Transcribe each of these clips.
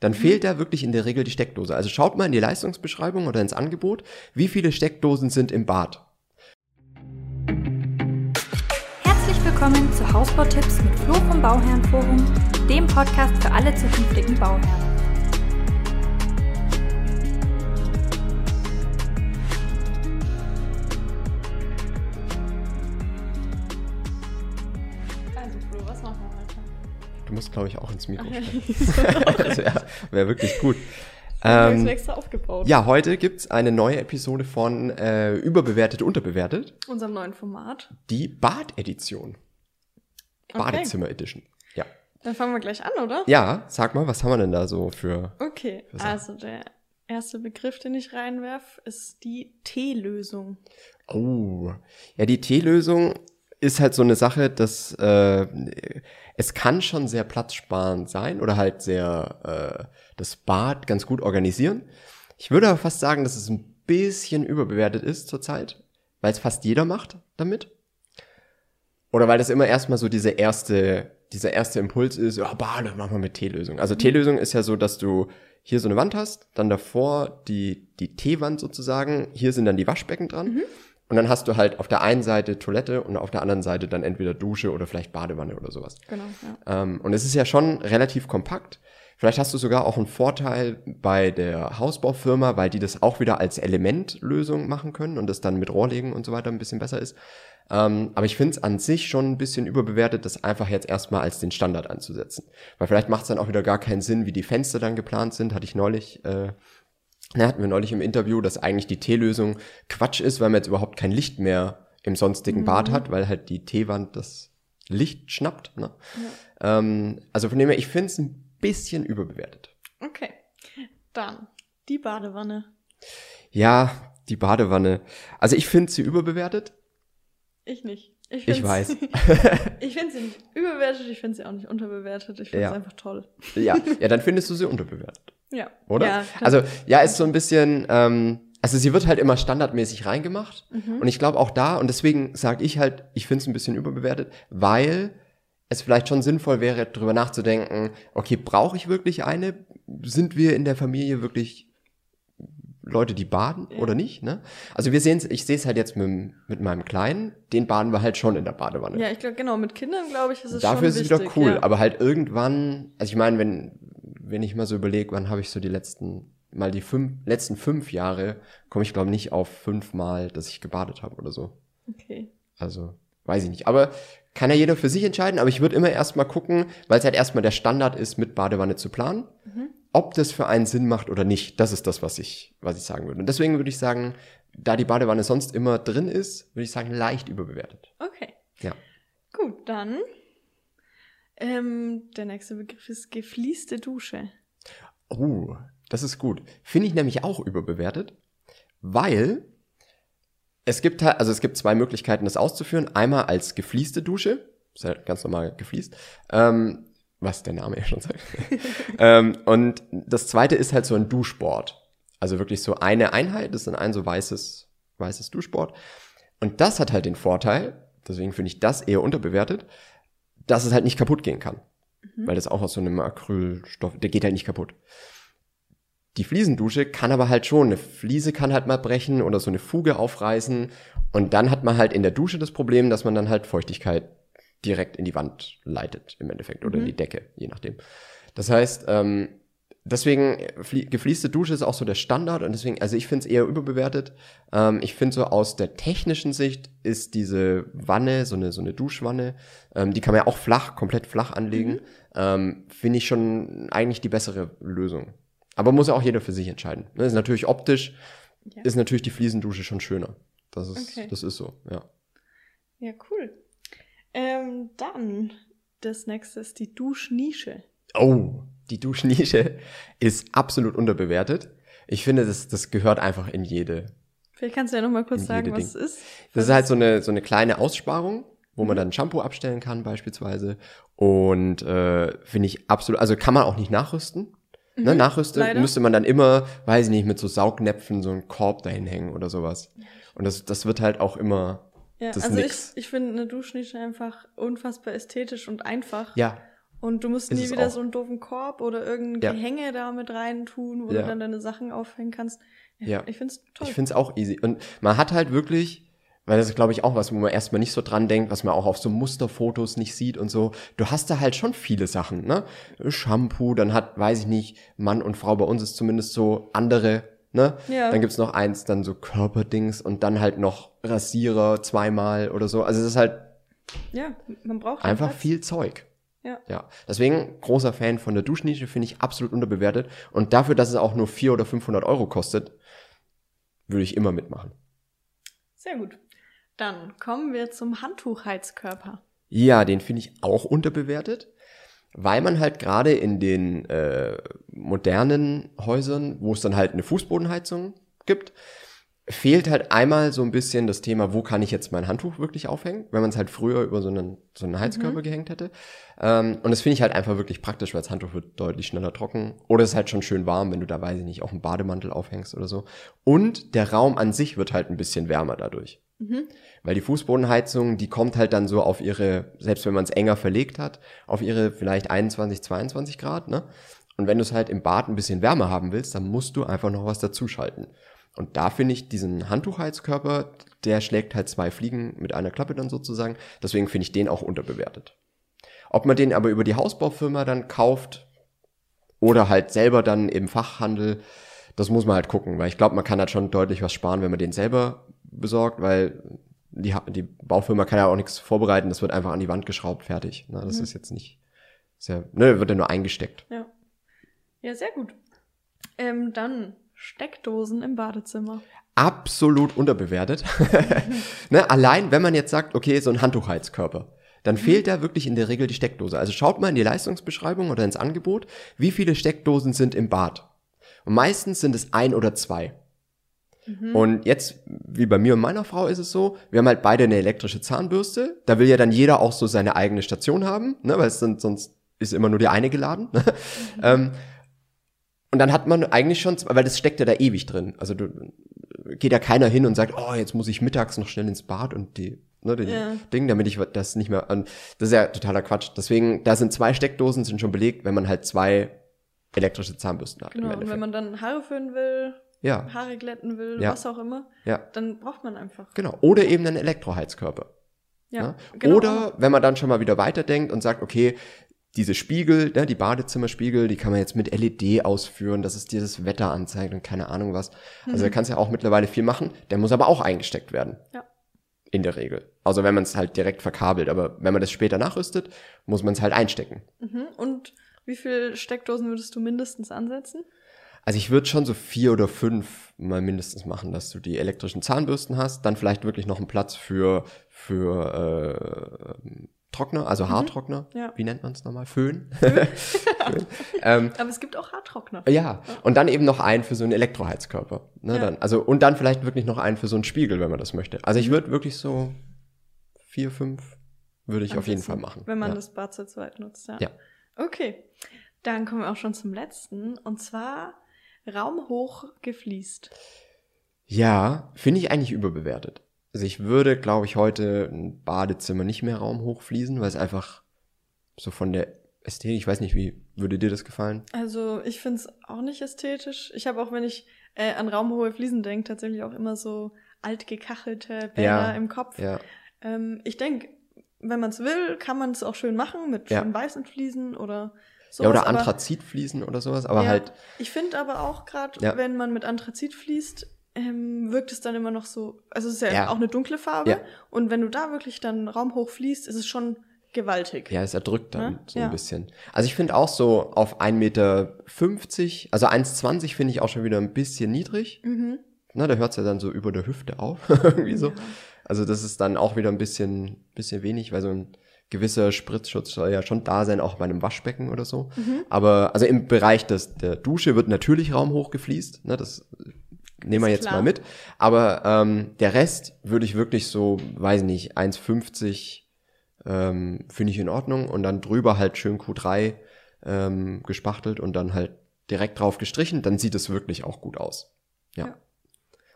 dann fehlt da wirklich in der Regel die Steckdose. Also schaut mal in die Leistungsbeschreibung oder ins Angebot, wie viele Steckdosen sind im Bad. Herzlich willkommen zu Hausbautipps mit Flo vom Bauherrenforum, dem Podcast für alle zukünftigen Bauherren. Du musst, glaube ich, auch ins Mikro sprechen. das wäre wär wirklich gut. Ähm, extra aufgebaut. ja, heute gibt's eine neue Episode von äh, Überbewertet, Unterbewertet. Unserem neuen Format. Die Bad-Edition. Okay. Badezimmer-Edition. Ja. Dann fangen wir gleich an, oder? Ja, sag mal, was haben wir denn da so für. Okay, Für also der erste Begriff, den ich reinwerf, ist die T-Lösung. Oh. Ja, die Teelösung ist halt so eine Sache, dass äh, es kann schon sehr platzsparend sein oder halt sehr äh, das Bad ganz gut organisieren. Ich würde aber fast sagen, dass es ein bisschen überbewertet ist zurzeit, weil es fast jeder macht damit. Oder weil das immer erstmal so diese erste, dieser erste Impuls ist, ja, Bade, mach mal mit Teelösung. Also Teelösung ist ja so, dass du hier so eine Wand hast, dann davor die, die Teewand sozusagen, hier sind dann die Waschbecken dran. Und dann hast du halt auf der einen Seite Toilette und auf der anderen Seite dann entweder Dusche oder vielleicht Badewanne oder sowas. Genau, ja. Ähm, und es ist ja schon relativ kompakt. Vielleicht hast du sogar auch einen Vorteil bei der Hausbaufirma, weil die das auch wieder als Elementlösung machen können und das dann mit Rohrlegen und so weiter ein bisschen besser ist. Ähm, aber ich finde es an sich schon ein bisschen überbewertet, das einfach jetzt erstmal als den Standard anzusetzen. Weil vielleicht macht es dann auch wieder gar keinen Sinn, wie die Fenster dann geplant sind. Hatte ich neulich, äh, na, hatten wir neulich im Interview, dass eigentlich die T-Lösung Quatsch ist, weil man jetzt überhaupt kein Licht mehr im sonstigen Bad hat, weil halt die T-Wand das Licht schnappt. Ne? Ähm, also von dem her, ich finde es ein bisschen überbewertet. Okay. Dann die Badewanne. Ja, die Badewanne. Also ich finde sie überbewertet. Ich nicht. Ich find's- weiß. ich finde sie nicht überbewertet, ich finde sie auch nicht unterbewertet. Ich finde Ja. sie einfach toll. ja, ja, dann findest du sie unterbewertet. Ja. oder? Ja, also ja, ist so ein bisschen, ähm, also sie wird halt immer standardmäßig reingemacht Mhm. und ich glaube auch da und deswegen sage ich halt, ich finde es ein bisschen überbewertet, weil es vielleicht schon sinnvoll wäre, drüber nachzudenken, okay, brauche ich wirklich eine? Sind wir in der Familie wirklich Leute, die baden Ja. oder nicht? Ne? Also wir sehen ich sehe es halt jetzt mit, mit meinem Kleinen, den baden wir halt schon in der Badewanne. ja, ich glaube, genau, mit Kindern, glaube ich, ist es Dafür schon ist es wieder cool, Ja. aber halt irgendwann, also ich meine, wenn, wenn ich mal so überlege, wann habe ich so die letzten, mal die fünf, letzten fünf Jahre, komme ich glaube nicht auf fünfmal, dass ich gebadet habe oder so. Okay. Also, weiß ich nicht. Aber kann ja jeder für sich entscheiden, aber ich würde immer erstmal gucken, weil es halt erstmal der Standard ist, mit Badewanne zu planen, ob das für einen Sinn macht oder nicht. Das ist das, was ich, was ich sagen würde. Und deswegen würde ich sagen, da die Badewanne sonst immer drin ist, würde ich sagen, leicht überbewertet. Okay. Ja. Gut, dann. Ähm, der nächste Begriff ist gefließte Dusche. Oh, das ist gut. Finde ich nämlich auch überbewertet, weil es gibt halt, also es gibt zwei Möglichkeiten, das auszuführen. Einmal als gefließte Dusche, ist halt ganz normal gefliest, ähm, was der Name ja schon sagt. ähm, und das zweite ist halt so ein Duschbord. Also wirklich so eine Einheit, das ist dann ein so weißes, weißes Duschbord. Und das hat halt den Vorteil, deswegen finde ich das eher unterbewertet, dass es halt nicht kaputt gehen kann. Weil das auch aus so einem Acrylstoff, der geht halt nicht kaputt. Die Fliesendusche kann aber halt schon, eine Fliese kann halt mal brechen oder so eine Fuge aufreißen und dann hat man halt in der Dusche das Problem, dass man dann halt Feuchtigkeit direkt in die Wand leitet im Endeffekt oder in die Decke, je nachdem. Das heißt, ähm, deswegen, flie- gefließte Dusche ist auch so der Standard und deswegen, also ich finde es eher überbewertet. Ähm, ich finde so aus der technischen Sicht ist diese Wanne, so eine, so eine Duschwanne, ähm, die kann man ja auch flach, komplett flach anlegen, ähm, finde ich schon eigentlich die bessere Lösung. Aber muss ja auch jeder für sich entscheiden. Ne, ist natürlich optisch, Ja. ist natürlich die Fliesendusche schon schöner. Das ist, Okay. das ist so, ja. Ja, cool. Ähm, dann, das nächste ist die Duschnische. Oh, die Duschnische ist absolut unterbewertet. Ich finde, das, das gehört einfach in jede. Vielleicht kannst du ja noch mal kurz sagen, was Ding. es ist. Das ist halt so eine, so eine kleine Aussparung, wo man dann Shampoo abstellen kann beispielsweise. Und äh, finde ich absolut, also kann man auch nicht nachrüsten. Ne, nachrüsten leider. müsste man dann immer, weiß ich nicht, mit so Saugnäpfen so einen Korb dahin hängen oder sowas. Und das, das wird halt auch immer, Ja, also nix. ich, ich finde eine Duschnische einfach unfassbar ästhetisch und einfach. ja, Und du musst nie es wieder so einen doofen Korb oder irgendein Ja. Gehänge da mit rein tun, wo Ja. du dann deine Sachen aufhängen kannst. Ja. Ich find's toll. Ich finde es auch easy. Und man hat halt wirklich, weil das ist, glaube ich, auch was, wo man erstmal nicht so dran denkt, was man auch auf so Musterfotos nicht sieht und so. Du hast da halt schon viele Sachen, ne? Shampoo, dann hat, weiß ich nicht, Mann und Frau, bei uns ist zumindest so andere, ne? Ja. Dann gibt's noch eins, dann so Körperdings und dann halt noch Rasierer zweimal oder so. Also es ist halt ja, man braucht einfach Platz. viel Zeug. Ja. Ja, deswegen großer Fan von der Duschnische, finde ich absolut unterbewertet. Und dafür, dass es auch nur 400 oder 500 Euro kostet, würde ich immer mitmachen. Sehr gut. Dann kommen wir zum Handtuchheizkörper. Ja, den finde ich auch unterbewertet, weil man halt gerade in den äh, modernen Häusern, wo es dann halt eine Fußbodenheizung gibt, fehlt halt einmal so ein bisschen das Thema, wo kann ich jetzt mein Handtuch wirklich aufhängen, wenn man es halt früher über so einen, so einen Heizkörper gehängt hätte. Ähm, und das finde ich halt einfach wirklich praktisch, weil das Handtuch wird deutlich schneller trocken. Oder es ist halt schon schön warm, wenn du da, weiß ich nicht, auch einen Bademantel aufhängst oder so. Und der Raum an sich wird halt ein bisschen wärmer dadurch. Weil die Fußbodenheizung, die kommt halt dann so auf ihre, selbst wenn man es enger verlegt hat, auf ihre vielleicht 21, 22 Grad, ne? Und wenn du es halt im Bad ein bisschen wärmer haben willst, dann musst du einfach noch was dazuschalten. Und da finde ich diesen Handtuchheizkörper, der schlägt halt zwei Fliegen mit einer Klappe dann sozusagen. Deswegen finde ich den auch unterbewertet. Ob man den aber über die Hausbaufirma dann kauft oder halt selber dann im Fachhandel, das muss man halt gucken, weil ich glaube, man kann halt schon deutlich was sparen, wenn man den selber besorgt, weil die, die Baufirma kann ja auch nichts vorbereiten, das wird einfach an die Wand geschraubt, fertig. Na, das ist jetzt nicht, ja, ne, wird ja nur eingesteckt. Ja. Ja, sehr gut. Ähm, dann Steckdosen im Badezimmer. absolut unterbewertet. ne, allein, wenn man jetzt sagt, okay, so ein Handtuchheizkörper, dann fehlt da wirklich in der Regel die Steckdose. Also schaut mal in die Leistungsbeschreibung oder ins Angebot, wie viele Steckdosen sind im Bad. Und meistens sind es ein oder zwei. Und jetzt, wie bei mir und meiner Frau ist es so, wir haben halt beide eine elektrische Zahnbürste. Da will ja dann jeder auch so seine eigene Station haben, ne, weil es sind, sonst ist immer nur die eine geladen. Ne? Ähm, und dann hat man eigentlich schon, weil das steckt ja da ewig drin. Also du, geht ja keiner hin und sagt, oh, jetzt muss ich mittags noch schnell ins Bad und die, ne, den Ja. Ding, damit ich das nicht mehr, und das ist ja totaler Quatsch. Deswegen, da sind zwei Steckdosen, sind schon belegt, wenn man halt zwei elektrische Zahnbürsten hat. Genau, und wenn man dann Haare föhnen will, ja, Haare glätten will, Ja. was auch immer, ja, dann braucht man einfach. genau. Oder eben einen Elektroheizkörper. Ja, Ne? genau. Oder wenn man dann schon mal wieder weiterdenkt und sagt, okay, diese Spiegel, ne, die Badezimmerspiegel, die kann man jetzt mit LED ausführen, dass es dir das Wetter anzeigt und keine Ahnung was. Also da kannst du ja auch mittlerweile viel machen. Der muss aber auch eingesteckt werden. Ja. In der Regel. Also wenn man es halt direkt verkabelt. Aber wenn man das später nachrüstet, muss man es halt einstecken. Mhm. Und wie viele Steckdosen würdest du mindestens ansetzen? Also ich würde schon so vier oder fünf mal mindestens machen, dass du die elektrischen Zahnbürsten hast, dann vielleicht wirklich noch einen Platz für, für äh, Trockner, also Haartrockner. Ja. Wie nennt man es nochmal? Föhn. Föhn. ähm, Aber es gibt auch Haartrockner. ja, und dann eben noch einen für so einen Elektroheizkörper. Ne, Ja. dann, also, und dann vielleicht wirklich noch einen für so einen Spiegel, wenn man das möchte. Also Mhm. ich würde wirklich so vier, fünf würde ich auf jeden Fall machen. Wenn man das Bad zu zweit nutzt, ja. Ja. Okay. Dann kommen wir auch schon zum letzten. Und zwar raumhoch gefliest. Ja, finde ich eigentlich überbewertet. Also ich würde, glaube ich, heute ein Badezimmer nicht mehr raumhoch fließen, weil es einfach so von der Ästhetik, ich weiß nicht, wie würde dir das gefallen? Also ich finde es auch nicht ästhetisch. Ich habe auch, wenn ich äh, an raumhohe Fliesen denke, tatsächlich auch immer so altgekachelte Bilder Ja, im Kopf. Ja, Ähm, ich denke, wenn man es will, kann man es auch schön machen mit Ja. schön weißen Fliesen oder so. ja oder Anthrazitfliesen oder sowas, aber ja, halt, Ich finde aber auch gerade, wenn man mit Anthrazit fließt, ähm, wirkt es dann immer noch so. Also es ist ja, Ja. auch eine dunkle Farbe. Ja. Und wenn du da wirklich dann raumhoch fließt, ist es schon gewaltig. ja, es erdrückt dann Ne? so Ja. ein bisschen. Also ich finde auch so auf 1,50 Meter, also 1,20 finde ich auch schon wieder ein bisschen niedrig. Mhm. Na, da hört es ja dann so über der Hüfte auf, irgendwie so. Ja. Also das ist dann auch wieder ein bisschen, bisschen wenig, weil so ein gewisser Spritzschutz soll ja schon da sein, auch bei einem Waschbecken oder so. Mhm. Aber also im Bereich des, der Dusche wird natürlich raumhoch gefliest, ne, das nehmen wir jetzt klar. mal mit. Aber ähm, der Rest würde ich wirklich so, weiß nicht, 1,50 ähm, finde ich in Ordnung und dann drüber halt schön Q3 ähm, gespachtelt und dann halt direkt drauf gestrichen, dann sieht es wirklich auch gut aus. Ja. Ja.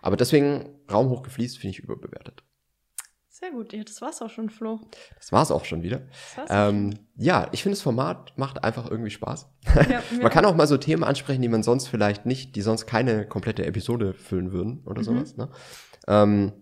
Aber deswegen raumhoch gefliest finde ich überbewertet. Sehr gut. Ja, das war's auch schon, Flo. Das war's auch schon wieder. Ähm, ja, ich finde das Format macht einfach irgendwie Spaß. Ja, Man kann auch mal so Themen ansprechen, die man sonst vielleicht nicht, die sonst keine komplette Episode füllen würden oder Mhm. sowas. Ne? Ähm,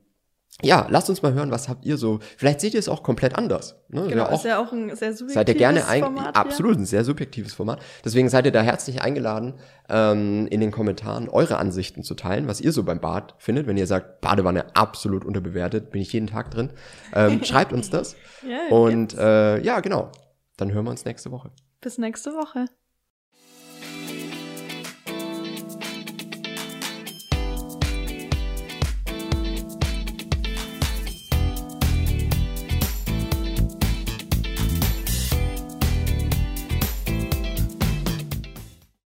ja, lasst uns mal hören, was habt ihr so. Vielleicht seht ihr es auch komplett anders. Ne? Genau, ja, auch, ist ja auch ein sehr subjektives seid ihr gerne ein, Format absolut ein sehr subjektives Format. Deswegen seid ihr da herzlich eingeladen, ähm, in den Kommentaren eure Ansichten zu teilen, was ihr so beim Bad findet. Wenn ihr sagt, Badewanne absolut unterbewertet, bin ich jeden Tag drin. Ähm, schreibt uns das. Ja, Und äh, ja, genau. Dann hören wir uns nächste Woche. bis nächste Woche.